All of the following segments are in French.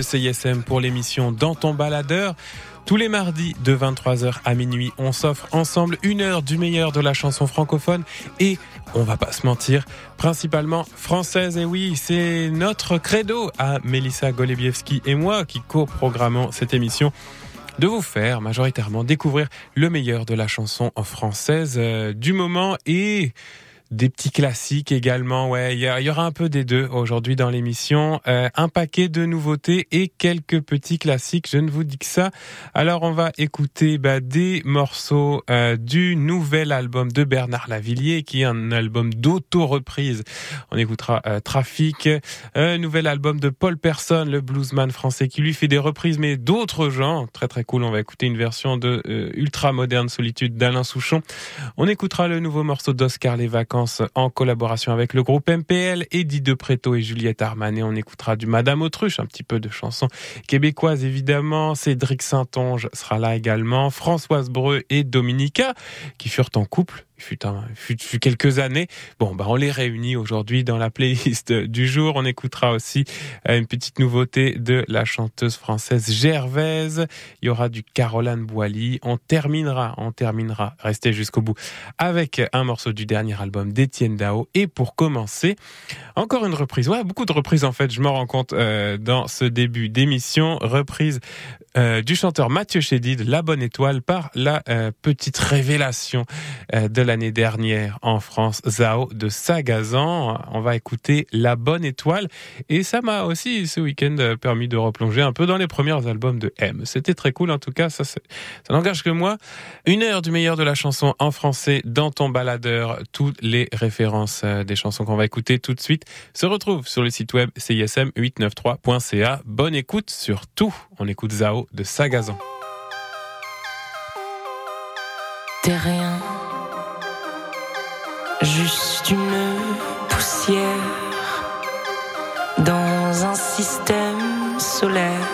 de CISM pour l'émission Dans ton baladeur. Tous les mardis de 23h à minuit, on s'offre ensemble une heure du meilleur de la chanson francophone et on va pas se mentir, principalement française. Et oui, c'est notre credo à Melissa Golebiewski et moi qui co-programmons cette émission de vous faire majoritairement découvrir le meilleur de la chanson française euh, du moment et des petits classiques également. Ouais, il y, aura un peu des deux aujourd'hui dans l'émission. Euh, un paquet de nouveautés et quelques petits classiques. Je ne vous dis que ça. Alors on va écouter bah, des morceaux euh, du nouvel album de Bernard Lavillier, qui est un album d'auto-reprise. On écoutera euh, Trafic, un nouvel album de Paul Person, le bluesman français, qui lui fait des reprises mais d'autres gens. Très très cool. On va écouter une version de Ultra Moderne Solitude d'Alain Souchon. On écoutera le nouveau morceau d'Oscar Les Vacances en collaboration avec le groupe MPL, Eddie De Preto et Juliette Armanet. On écoutera du Madame Autruche, un petit peu de chansons québécoises évidemment. Cédric Saint-Onge sera là également. Françoise Breu et Dominica qui furent en couple fut, un, fut, quelques années. Bon, bah, on les réunit aujourd'hui dans la playlist du jour. On écoutera aussi euh, une petite nouveauté de la chanteuse française Gervaise. Il y aura du Caroline Boily. On terminera, on terminera, restez jusqu'au bout, avec un morceau du dernier album d'Étienne Dao. Et pour commencer, encore une reprise. Ouais, beaucoup de reprises en fait, je me rends compte euh, dans ce début d'émission. Reprise euh, du chanteur Mathieu Chédid, La Bonne Étoile, par la petite révélation de la l'année dernière en France, Zao de Sagazan. On va écouter La Bonne Étoile et ça m'a aussi ce week-end permis de replonger un peu dans les premiers albums de M. C'était très cool en tout cas, ça, ça n'engage que moi. Une heure du meilleur de la chanson en français dans ton baladeur. Toutes les références euh, des chansons qu'on va écouter tout de suite se retrouvent sur le site web cism893.ca. Bonne écoute surtout. On écoute Zao de Sagazan. T'es rien juste une poussière dans un système solaire,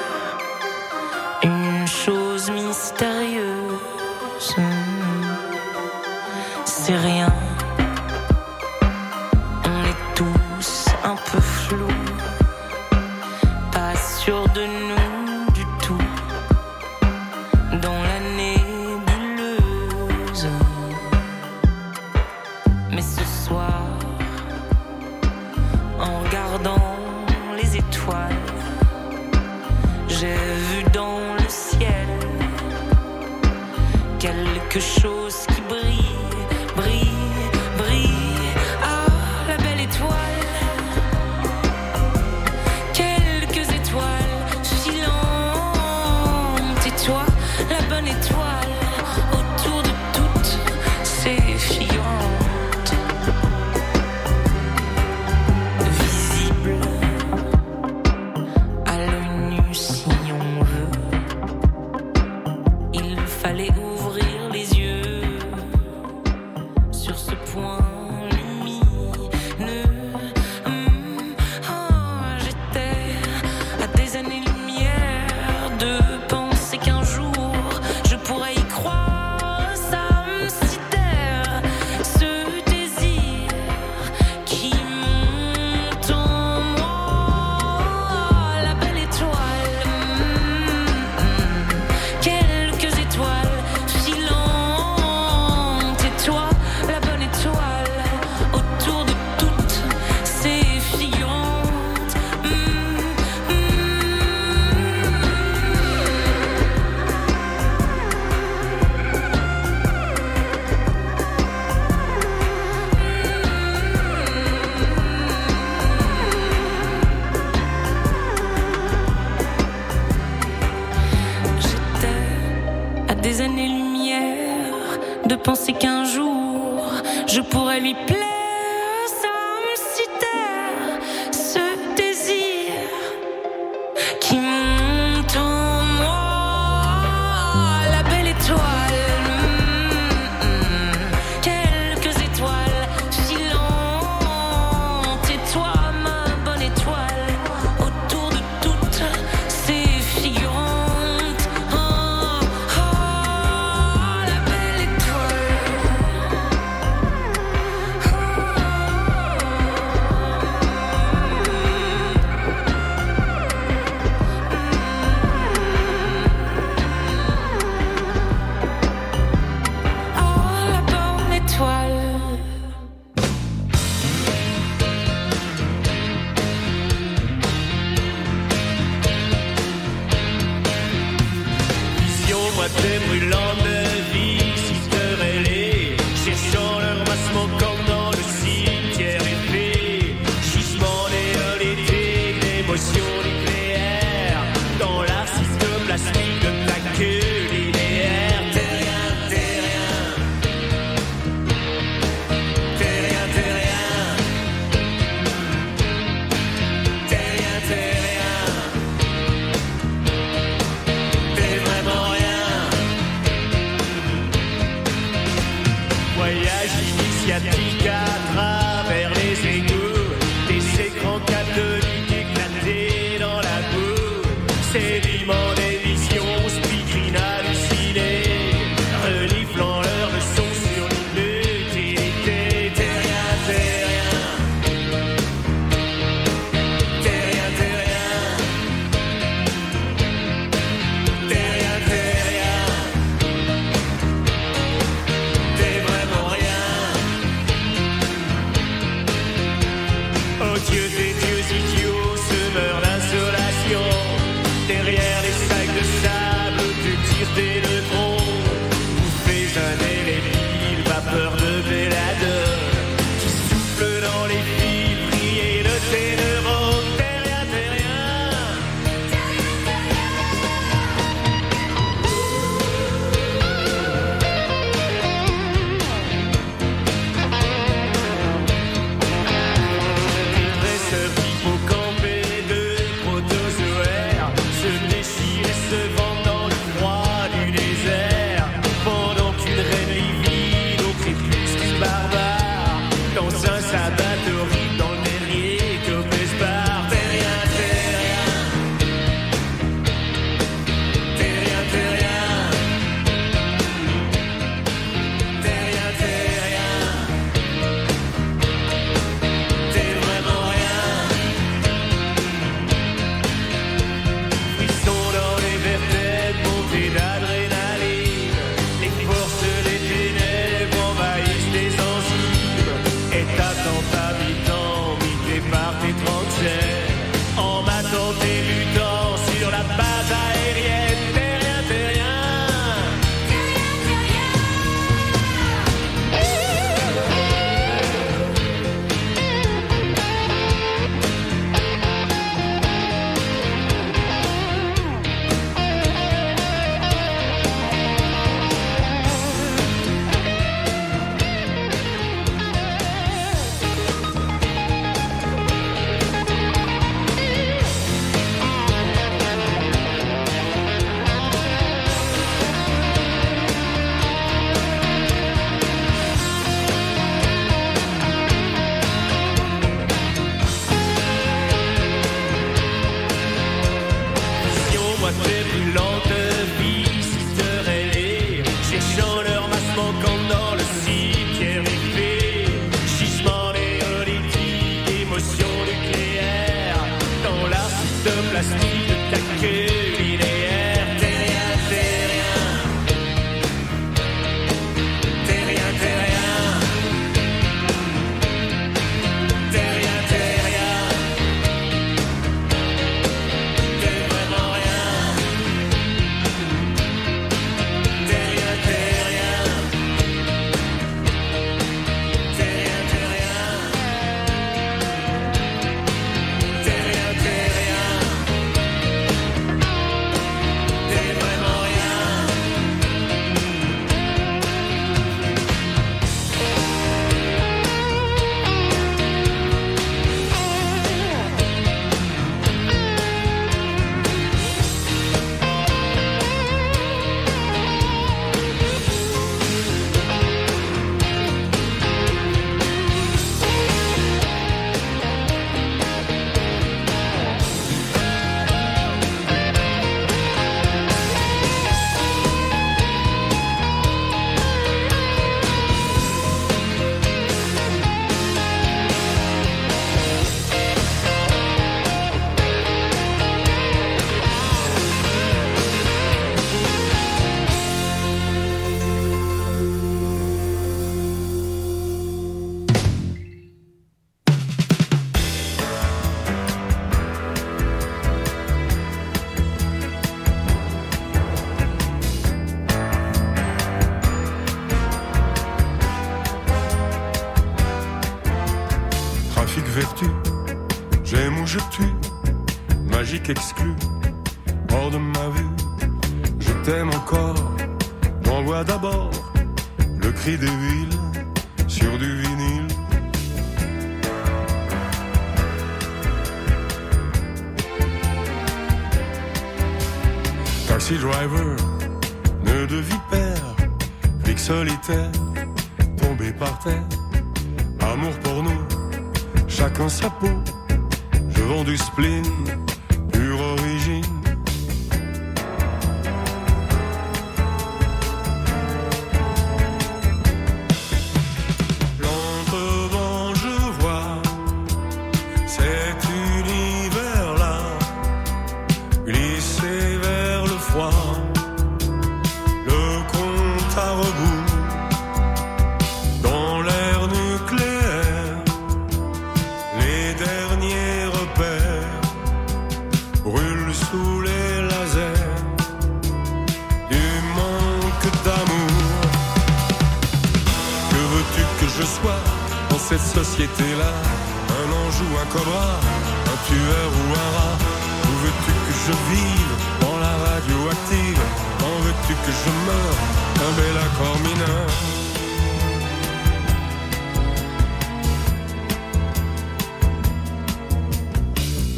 un tueur ou un rat. Où veux-tu que je vive dans la radioactive? Quand veux-tu que je meure un bel accord mineur?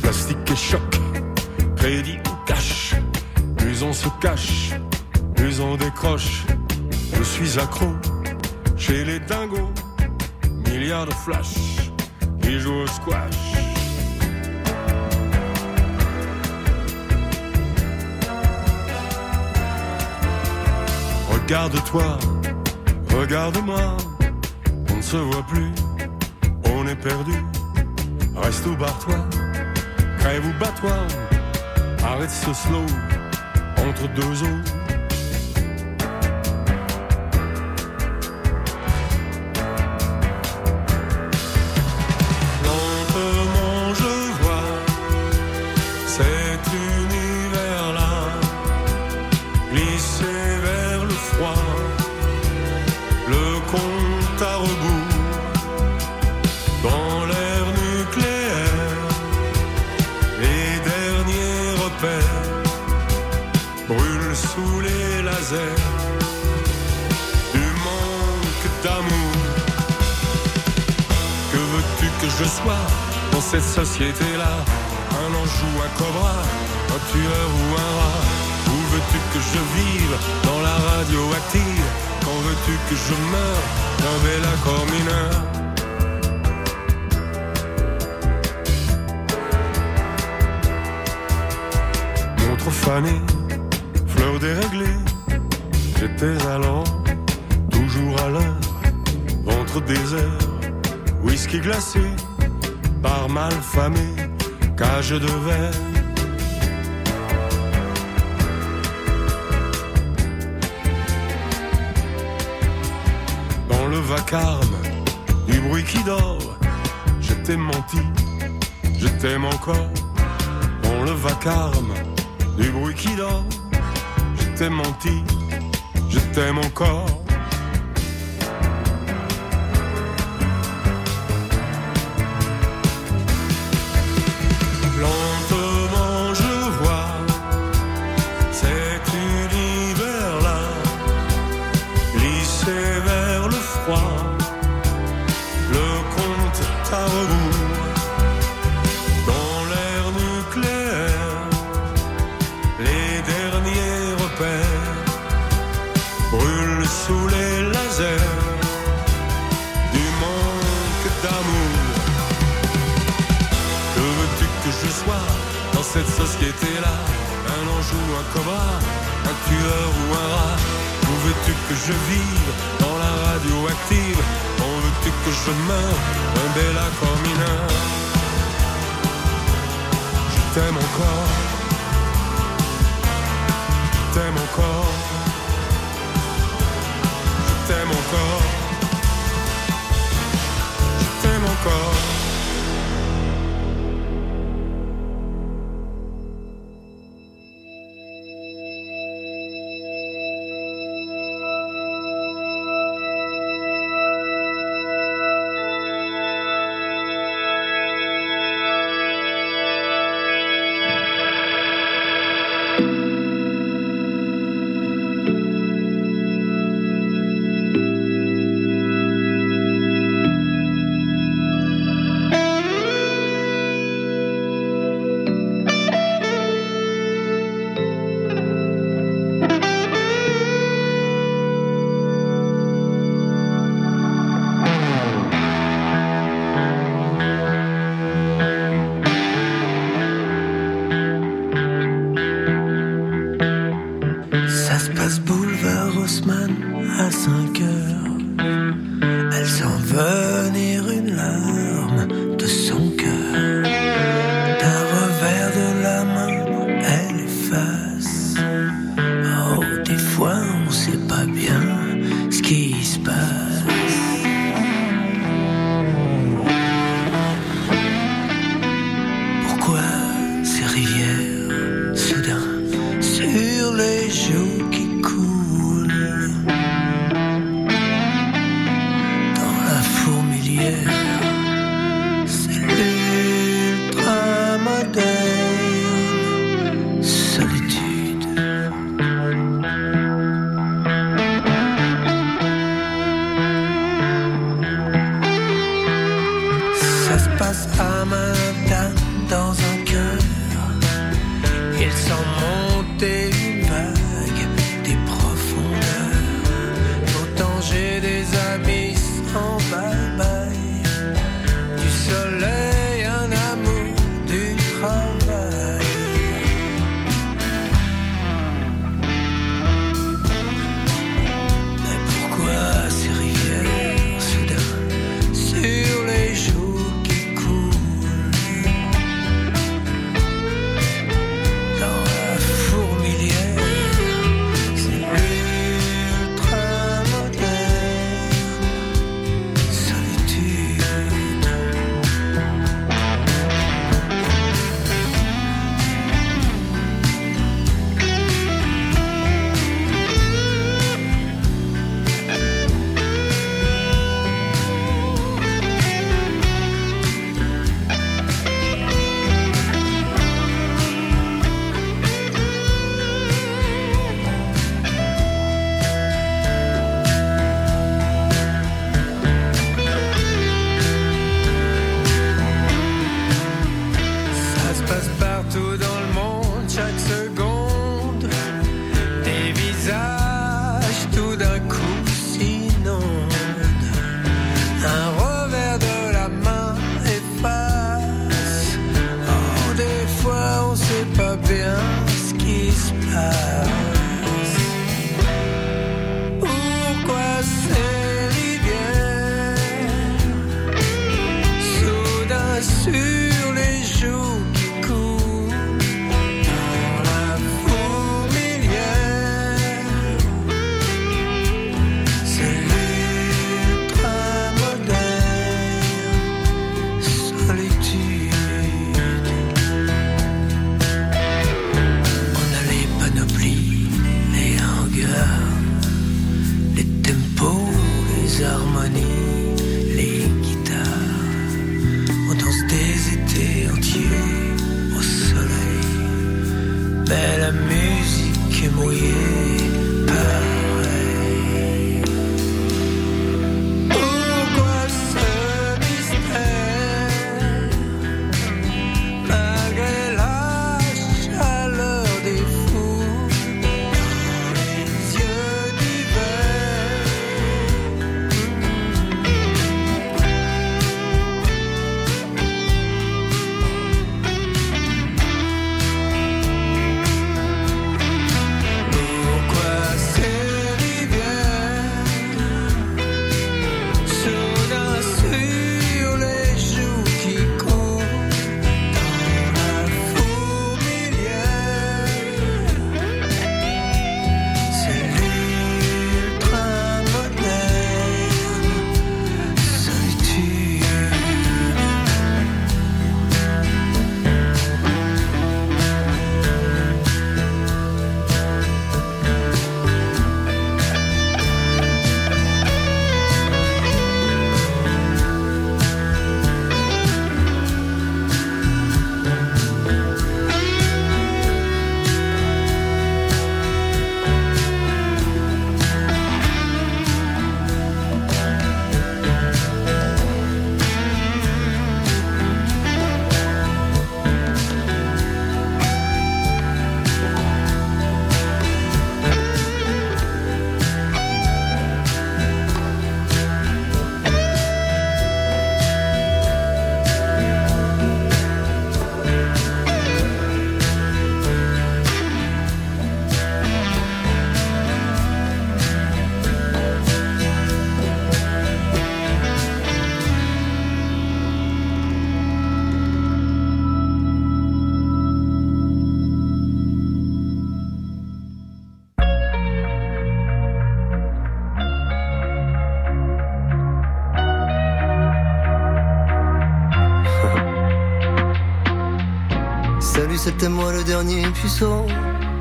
Plastique et choc, crédit ou cash Plus on se cache, plus on décroche Je suis accro chez les dingos, milliards de flash, jouent au squash. Regarde-toi, regarde-moi, on ne se voit plus, on est perdu. Reste ou barre-toi, crève ou bats-toi, arrête ce slow entre deux eaux. Tueur ou un rat Où veux-tu que je vive dans la radioactive? Quand veux-tu que je meure d'un bel accord mineur Montre fanée, fleur déréglée J'étais alors toujours à l'heure Ventre désert, whisky glacé Par mal famé, cage de verre vacarme du bruit qui dort. Je t'ai menti, je t'aime encore. Dans le vacarme du bruit qui dort. Je t'ai menti, je t'aime encore cobra, un tueur ou un rat. Où veux-tu que je vive dans la radioactive? Quand veux-tu que je meure un bel accord mineur Je t'aime encore. Je t'aime encore. Je t'aime encore. Je t'aime encore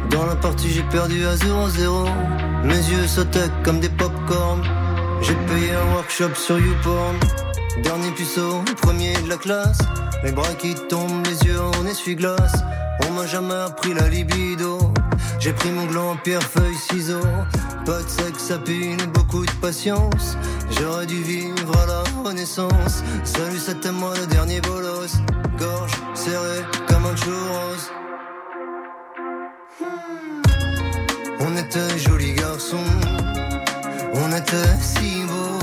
Dans la partie, j'ai perdu à 0-0. Mes yeux sautaient comme des pop-corn. J'ai payé un workshop sur YouPorn. Dernier puceau, premier de la classe. Les bras qui tombent, les yeux en essuie-glace. On m'a jamais appris la libido. J'ai pris mon gland, pierre, feuille, ciseaux. Pas de sexe à beaucoup de patience. J'aurais dû vivre à la renaissance. Salut, c'était moi le dernier bolos. Gorge serrée comme un churros. On était jolis garçons. On était si beaux.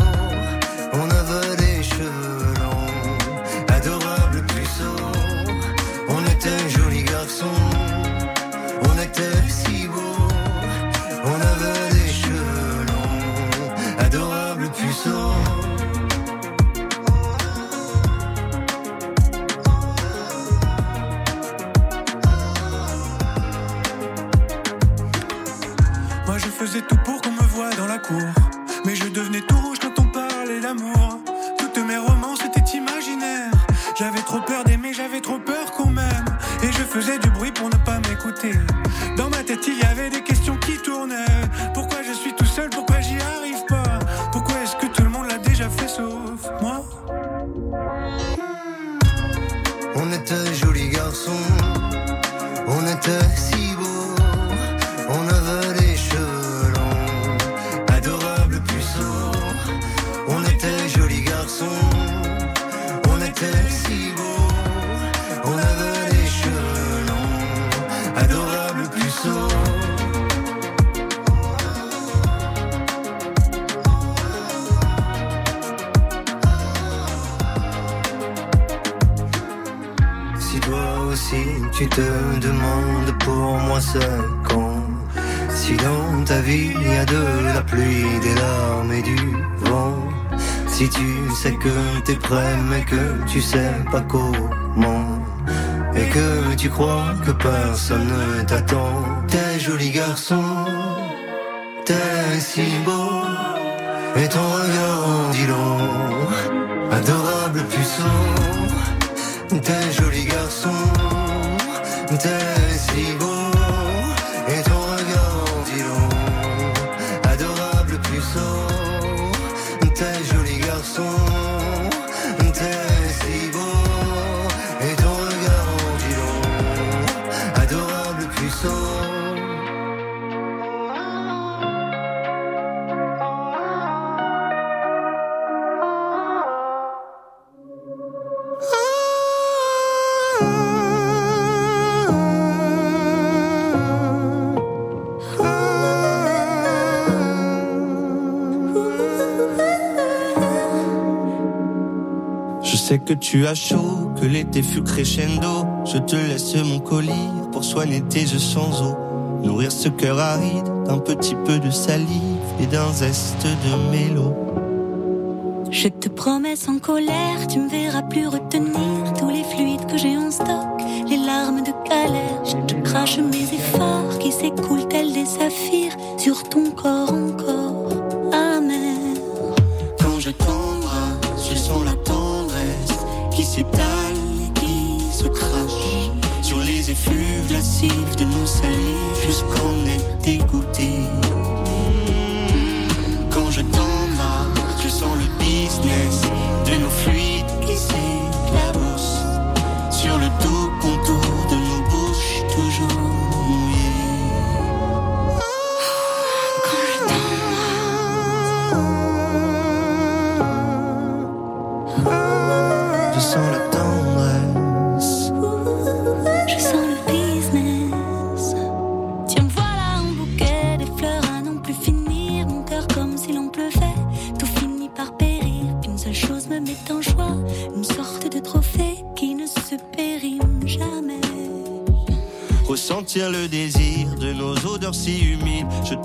Mais je devenais tout rouge quand on parlait d'amour. Toutes mes romances étaient imaginaires. J'avais trop peur d'aimer, j'avais trop peur qu'on m'aime. Et je faisais du bruit pour ne pas m'écouter. Dans ma tête il y avait des questions qui tournaient. Pourquoi je suis tout seul, pourquoi tu te demandes pour moi c'est quand Si dans ta vie il y a de la pluie, des larmes et du vent. Si tu sais que t'es prêt mais que tu sais pas comment. Et que tu crois que personne ne t'attend. T'es joli garçon, t'es si beau. Et ton regard en dit long, adorable puceau T'es joli garçon, t'es si sais que tu as chaud, que l'été fut crescendo. Je te laisse mon colis pour soigner tes yeux sans eau. Nourrir ce cœur aride d'un petit peu de salive et d'un zeste de mélo. Je te promets sans colère, tu me verras plus retenir tous les fluides que j'ai en stock, les larmes de galère. Je te crache mes efforts qui s'écoulent tels des saphirs sur ton corps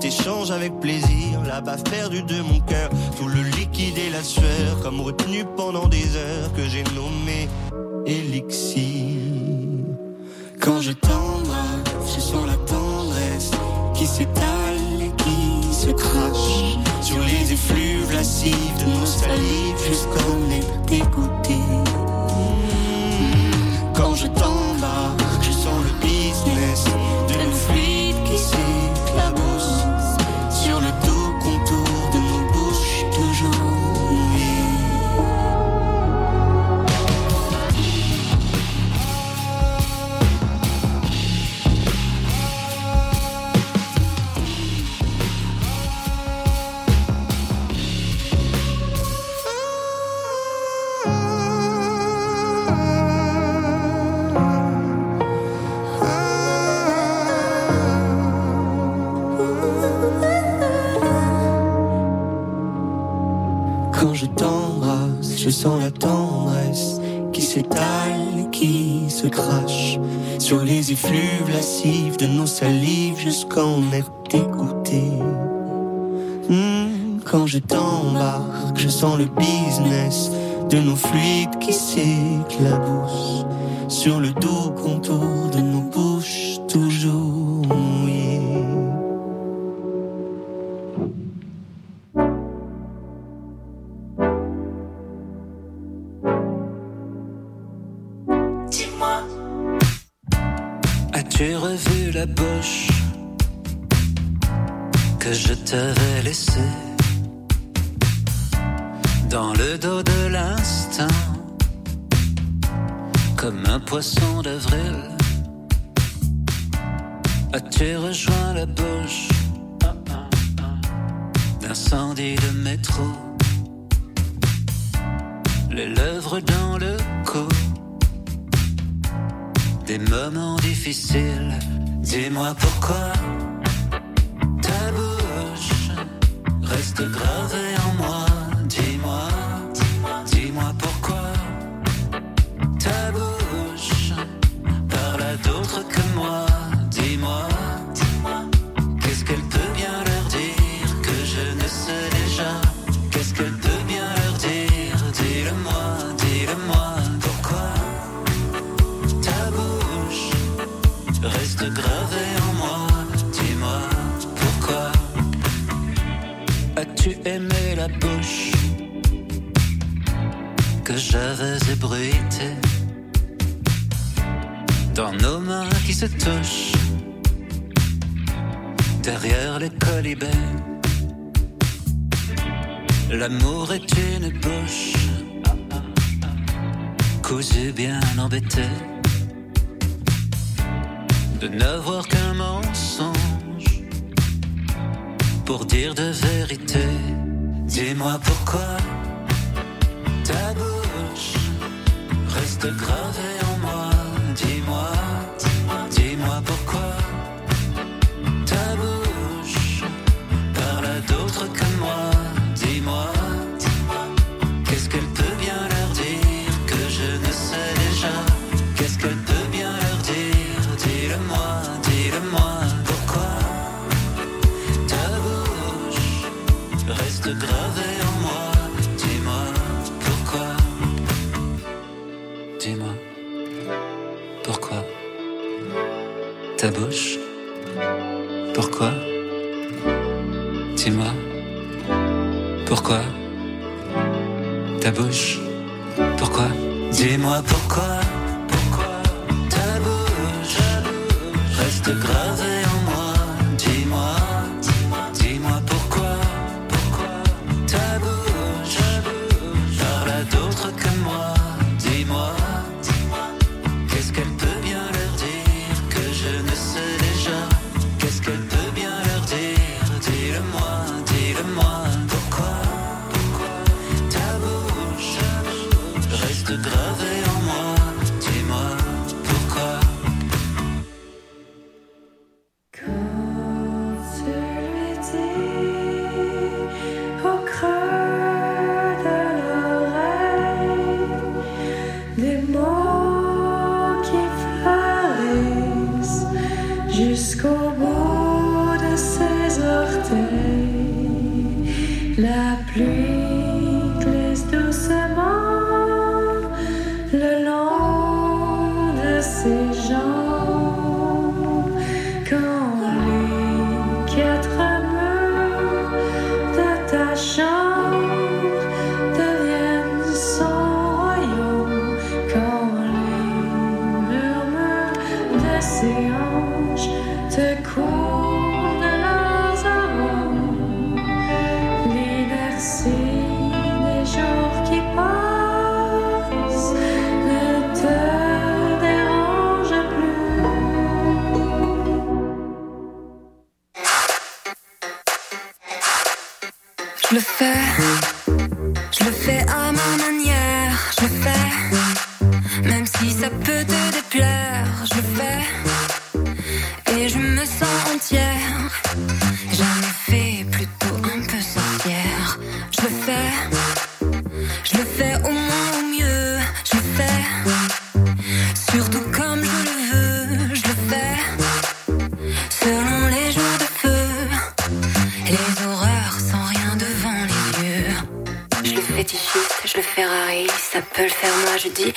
humides. Je t'échange avec plaisir la baffe perdue de effluves lascives de nos salives jusqu'en être dégoûté. Hmm, quand je t'embarque, je sens le business de nos fluides qui s'éclatent. Je peux le faire moi, je dis.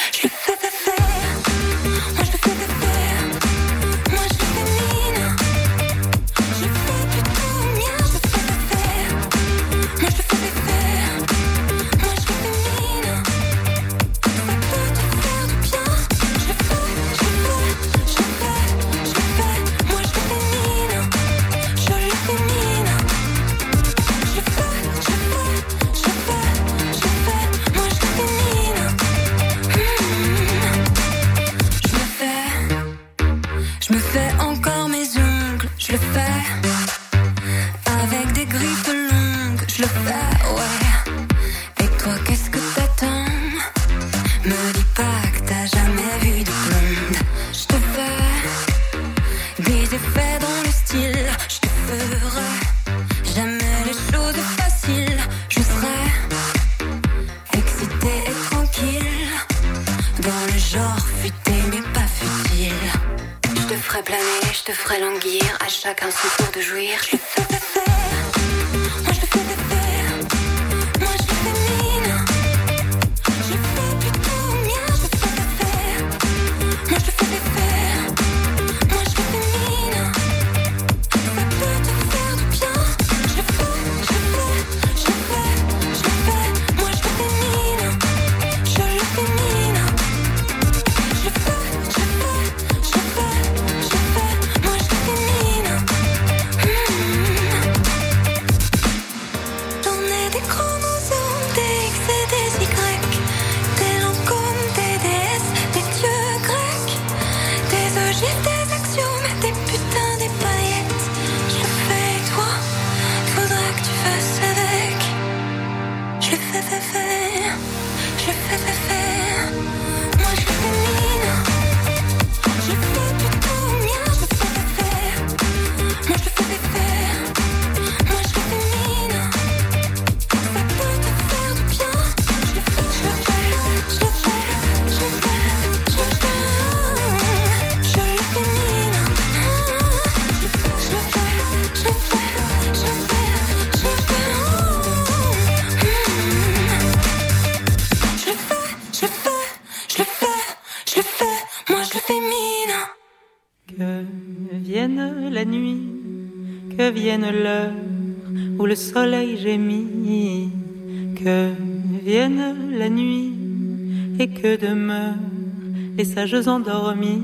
les sages endormis.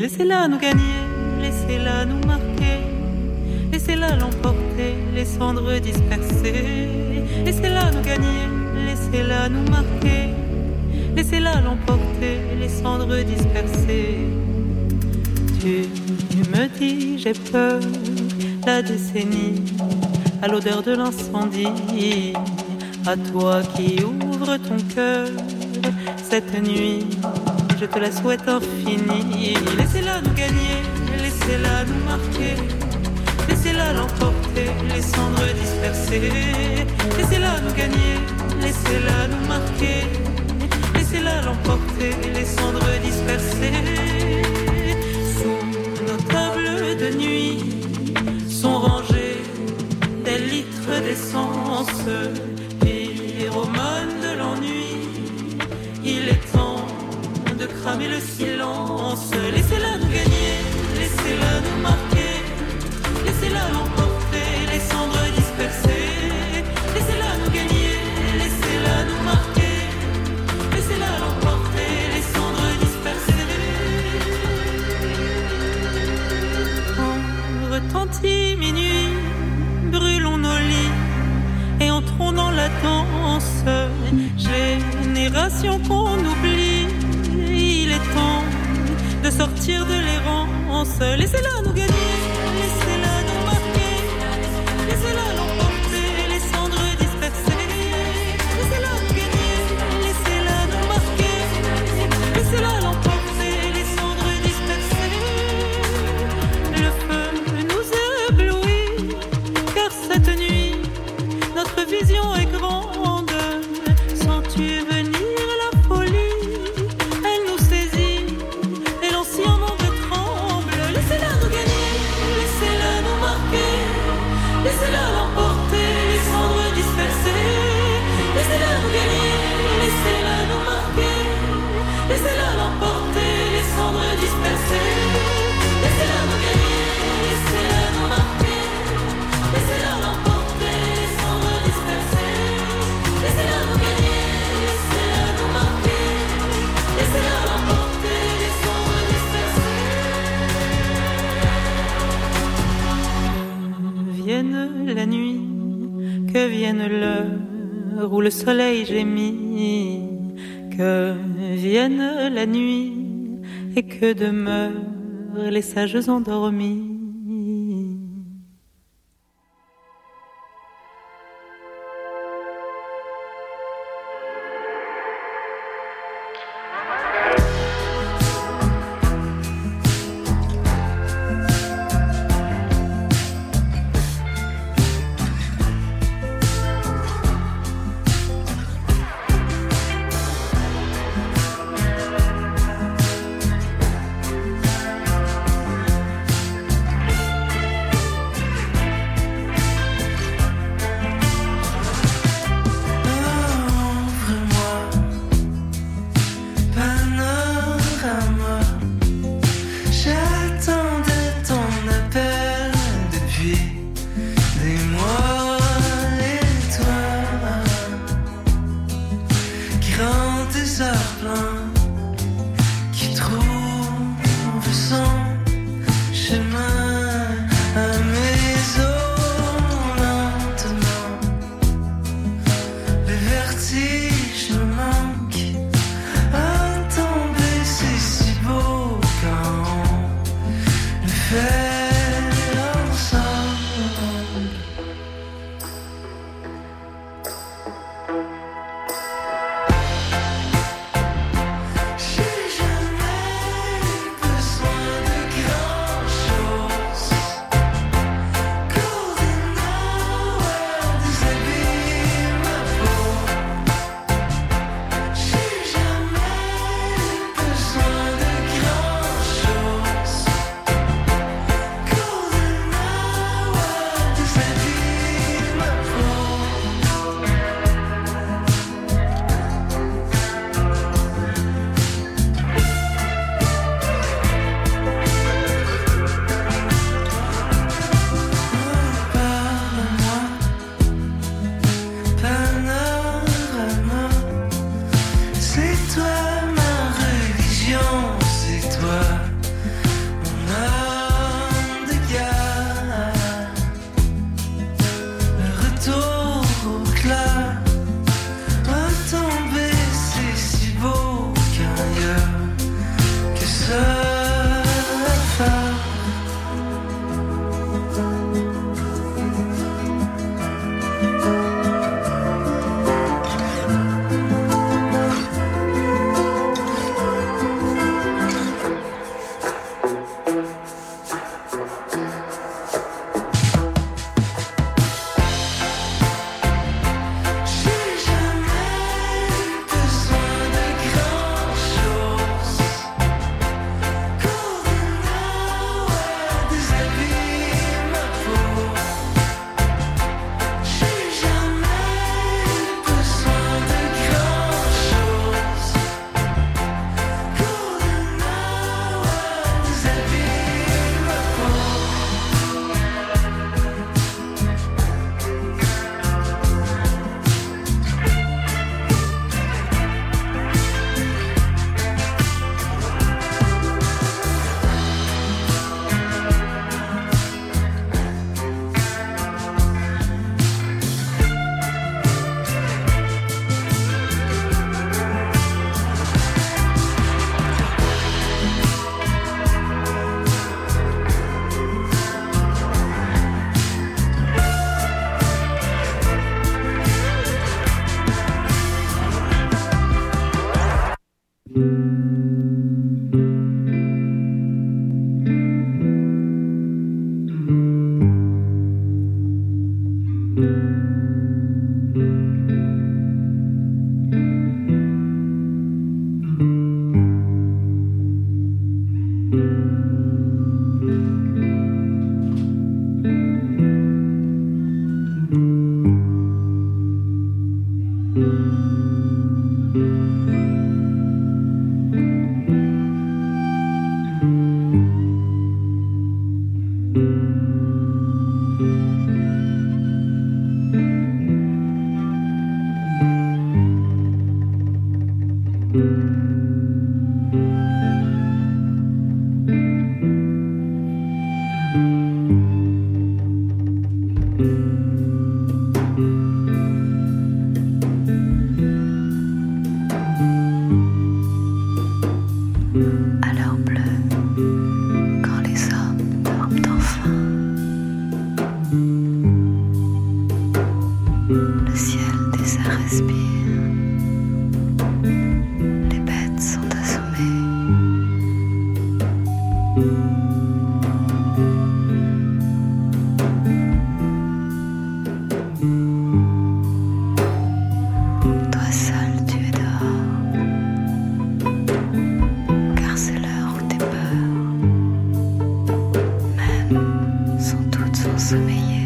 Laissez-la nous gagner, laissez-la nous marquer, laissez-la l'emporter, les cendres dispersées. Laissez-la nous gagner, laissez-la nous marquer, laissez-la l'emporter, les cendres dispersées. Tu me dis, j'ai peur, la décennie, à l'odeur de l'incendie, à toi qui ouvres ton cœur cette nuit je te la souhaite infinie. Laissez-la nous gagner, laissez-la nous marquer. Laissez-la l'emporter, les cendres dispersées. Laissez-la nous gagner, laissez-la nous marquer. Laissez-la l'emporter, les cendres dispersées. Où le soleil gémit, que vienne la nuit et que demeurent les sages endormis. 素素眉。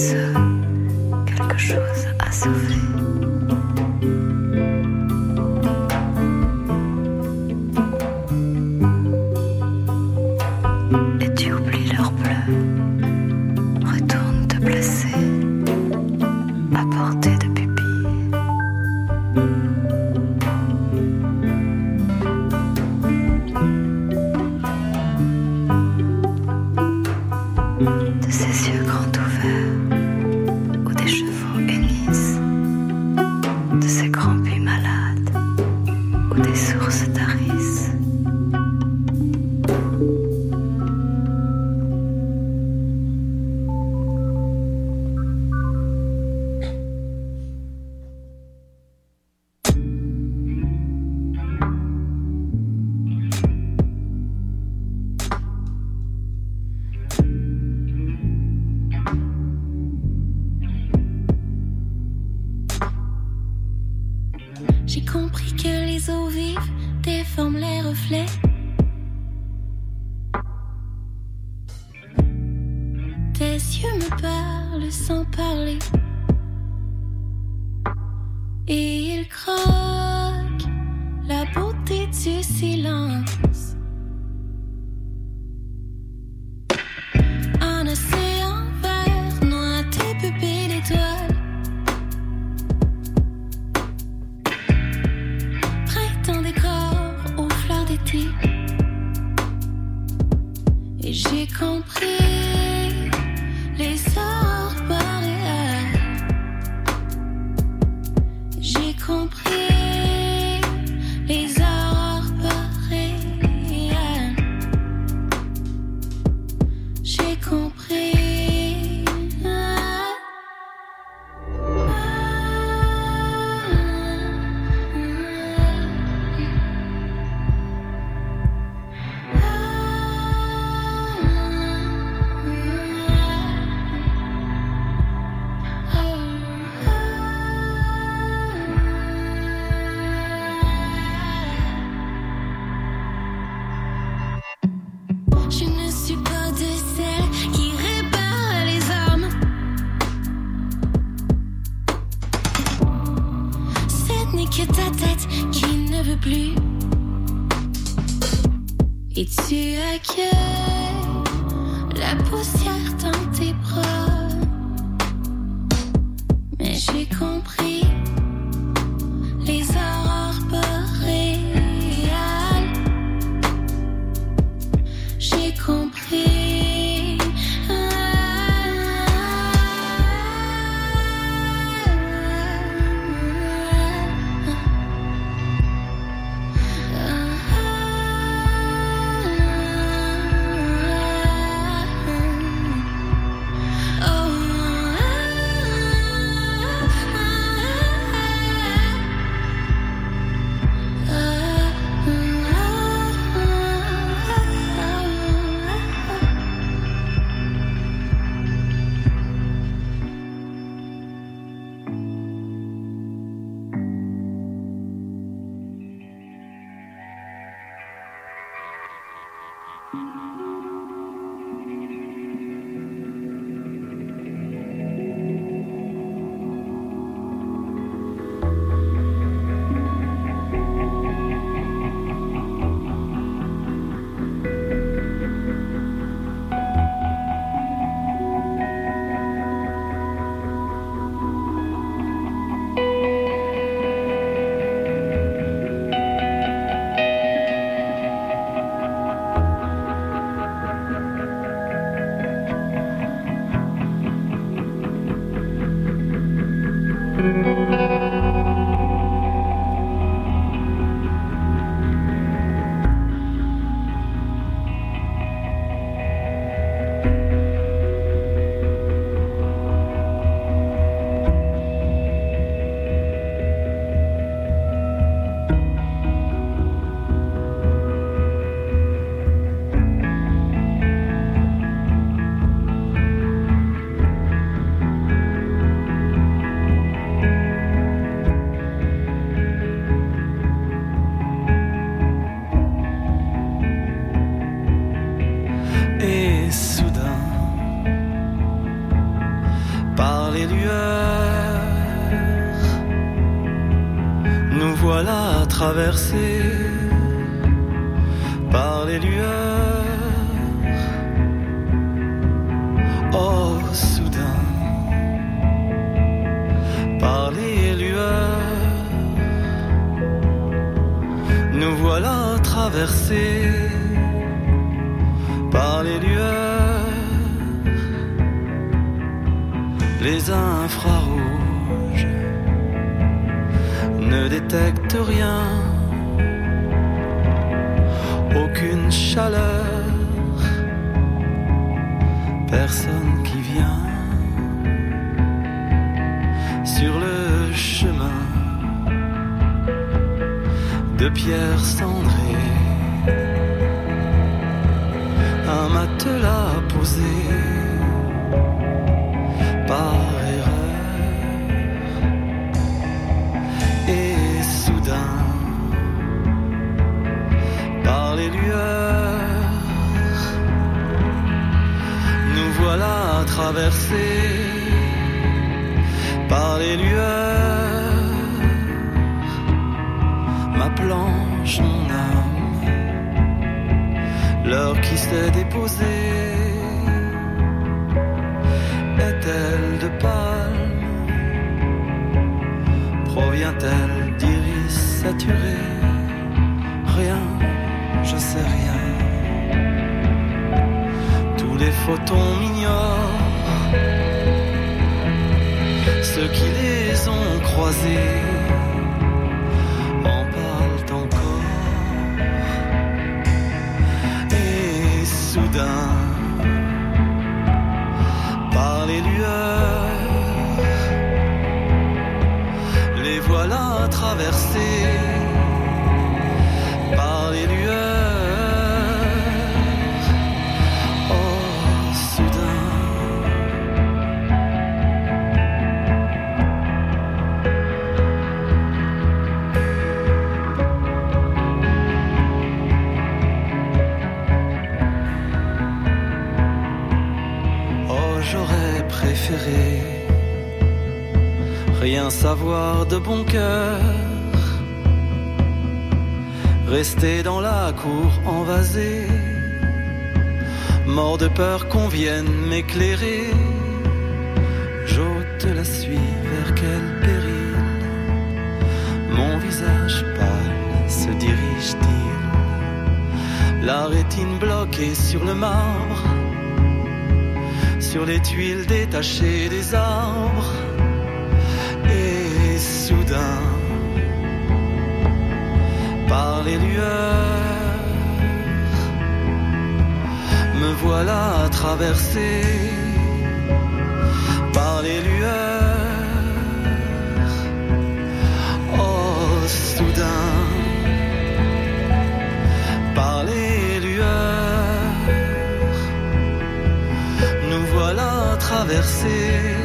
eyes. Chaleur, personne qui vient sur le chemin de pierre cendrée un matelas posé voilà traversés par les lueurs ma planche mon âme l'heure qui s'est déposée est-elle de palme? Provient-elle d'iris saturés Rien, je sais rien. Tous les photons m'ignorent. Ceux qui les ont croisés rien savoir de bon cœur. Rester dans la cour envasée, mort de peur qu'on vienne m'éclairer. J'ôte la suie vers quel péril? Mon visage pâle se dirige-t-il? La rétine bloquée sur le marbre, sur les tuiles détachées des arbres. Par les lueurs, me voilà traversé par les lueurs. Oh, soudain, par les lueurs, nous voilà traversés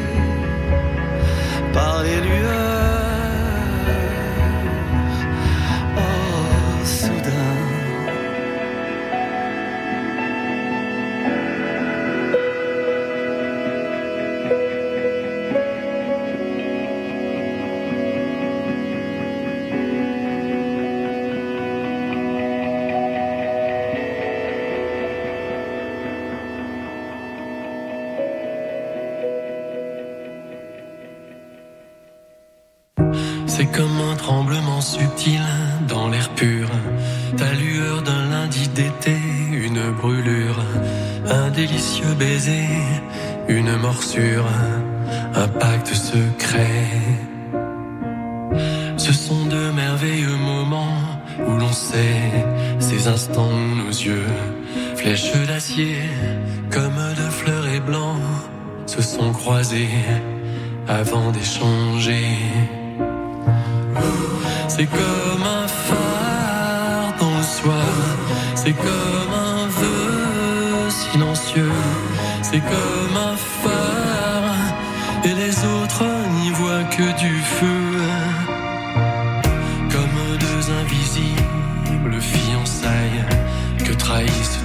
flèches d'acier, comme de fleurets blancs, se sont croisés avant d'échanger. C'est comme un phare dans le soir, c'est comme un vœu silencieux, c'est comme un phare, et les autres n'y voient que du feu. Comme deux invisibles fiançailles que trahissent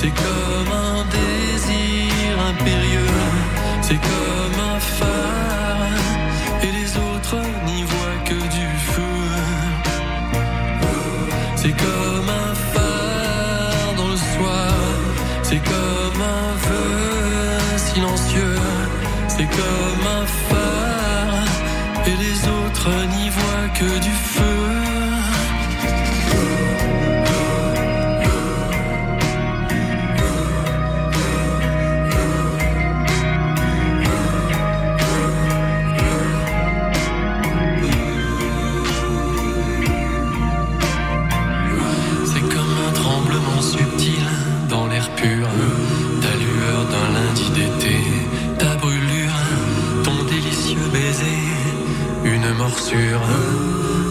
C'est comme un désir impérieux, c'est comme un phare et les autres n'y voient que du feu. C'est comme un phare dans le soir, c'est comme un vœu silencieux, c'est comme un phare, et les autres n'y voient que du feu. Morsure,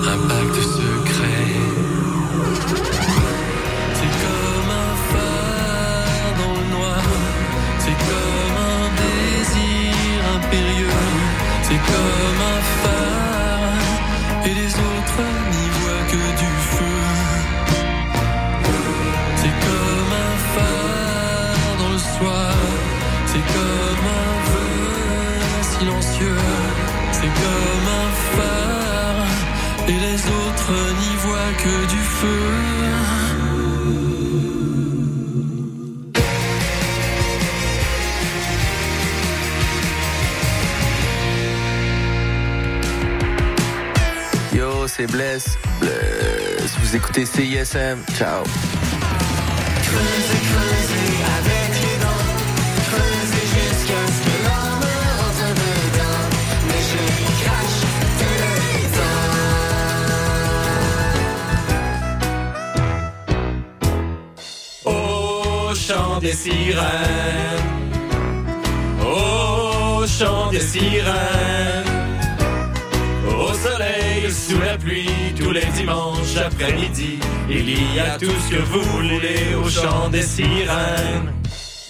un pacte secret. Du feu. Yo, c'est Bless. Bless. Vous écoutez CISM. Ciao. Chant des sirènes, au chant des sirènes, au soleil, sous la pluie, tous les dimanches après-midi. Il y a tout ce que vous voulez au chant des sirènes.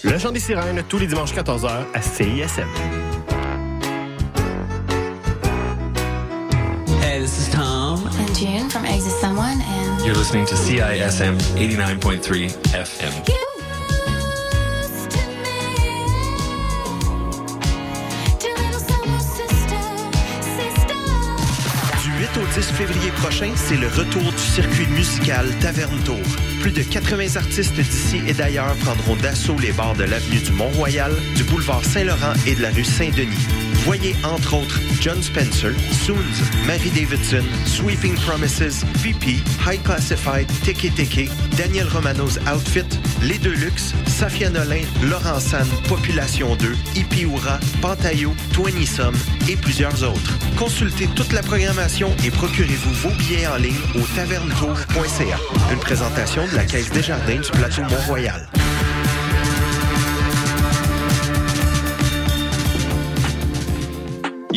Le chant des sirènes, tous les dimanches 14h à CISM. Hey, this is Tom. And June from Exit Someone and You're listening to CISM 89.3 FM. Du 8 au 10 février prochain, c'est le retour du circuit musical Taverne Tour. Plus de 80 artistes d'ici et d'ailleurs prendront d'assaut les bars de l'avenue du Mont-Royal, du boulevard Saint-Laurent et de la rue Saint-Denis. Voyez entre autres John Spencer, Soons, Mary Davidson, Sweeping Promises, VP, High Classified, Teke Teke, Daniel Romano's Outfit, Les Deluxe, Safia Nolin, Laurent San, Population 2, Ipiura, Pantayo, Twenty et plusieurs autres. Consultez toute la programmation et procurez-vous vos billets en ligne au tavernetour.ca. Une présentation de la Caisse des Jardins du plateau Mont-Royal.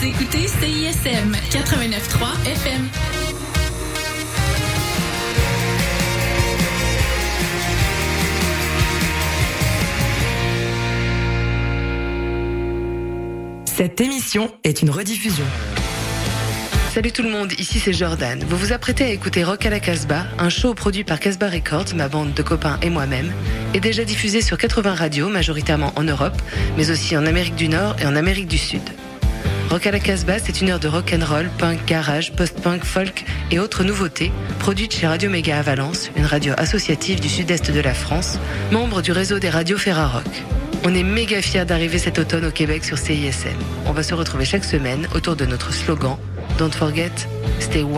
Vous écoutez CISM 89.3 FM. Cette émission est une rediffusion. Salut tout le monde, ici c'est Jordan. Vous vous apprêtez à écouter Rock à la Casbah, un show produit par Casbah Records, ma bande de copains et moi-même, et déjà diffusé sur 80 radios, majoritairement en Europe, mais aussi en Amérique du Nord et en Amérique du Sud. Rock à la Casbah, c'est une heure de rock and roll, punk, garage, post-punk, folk et autres nouveautés, produite chez Radio Méga à Valence, une radio associative du sud-est de la France, membre du réseau des radios Ferrarock. On est méga fiers d'arriver cet automne au Québec sur CISM. On va se retrouver chaque semaine autour de notre slogan Don't forget, stay wild.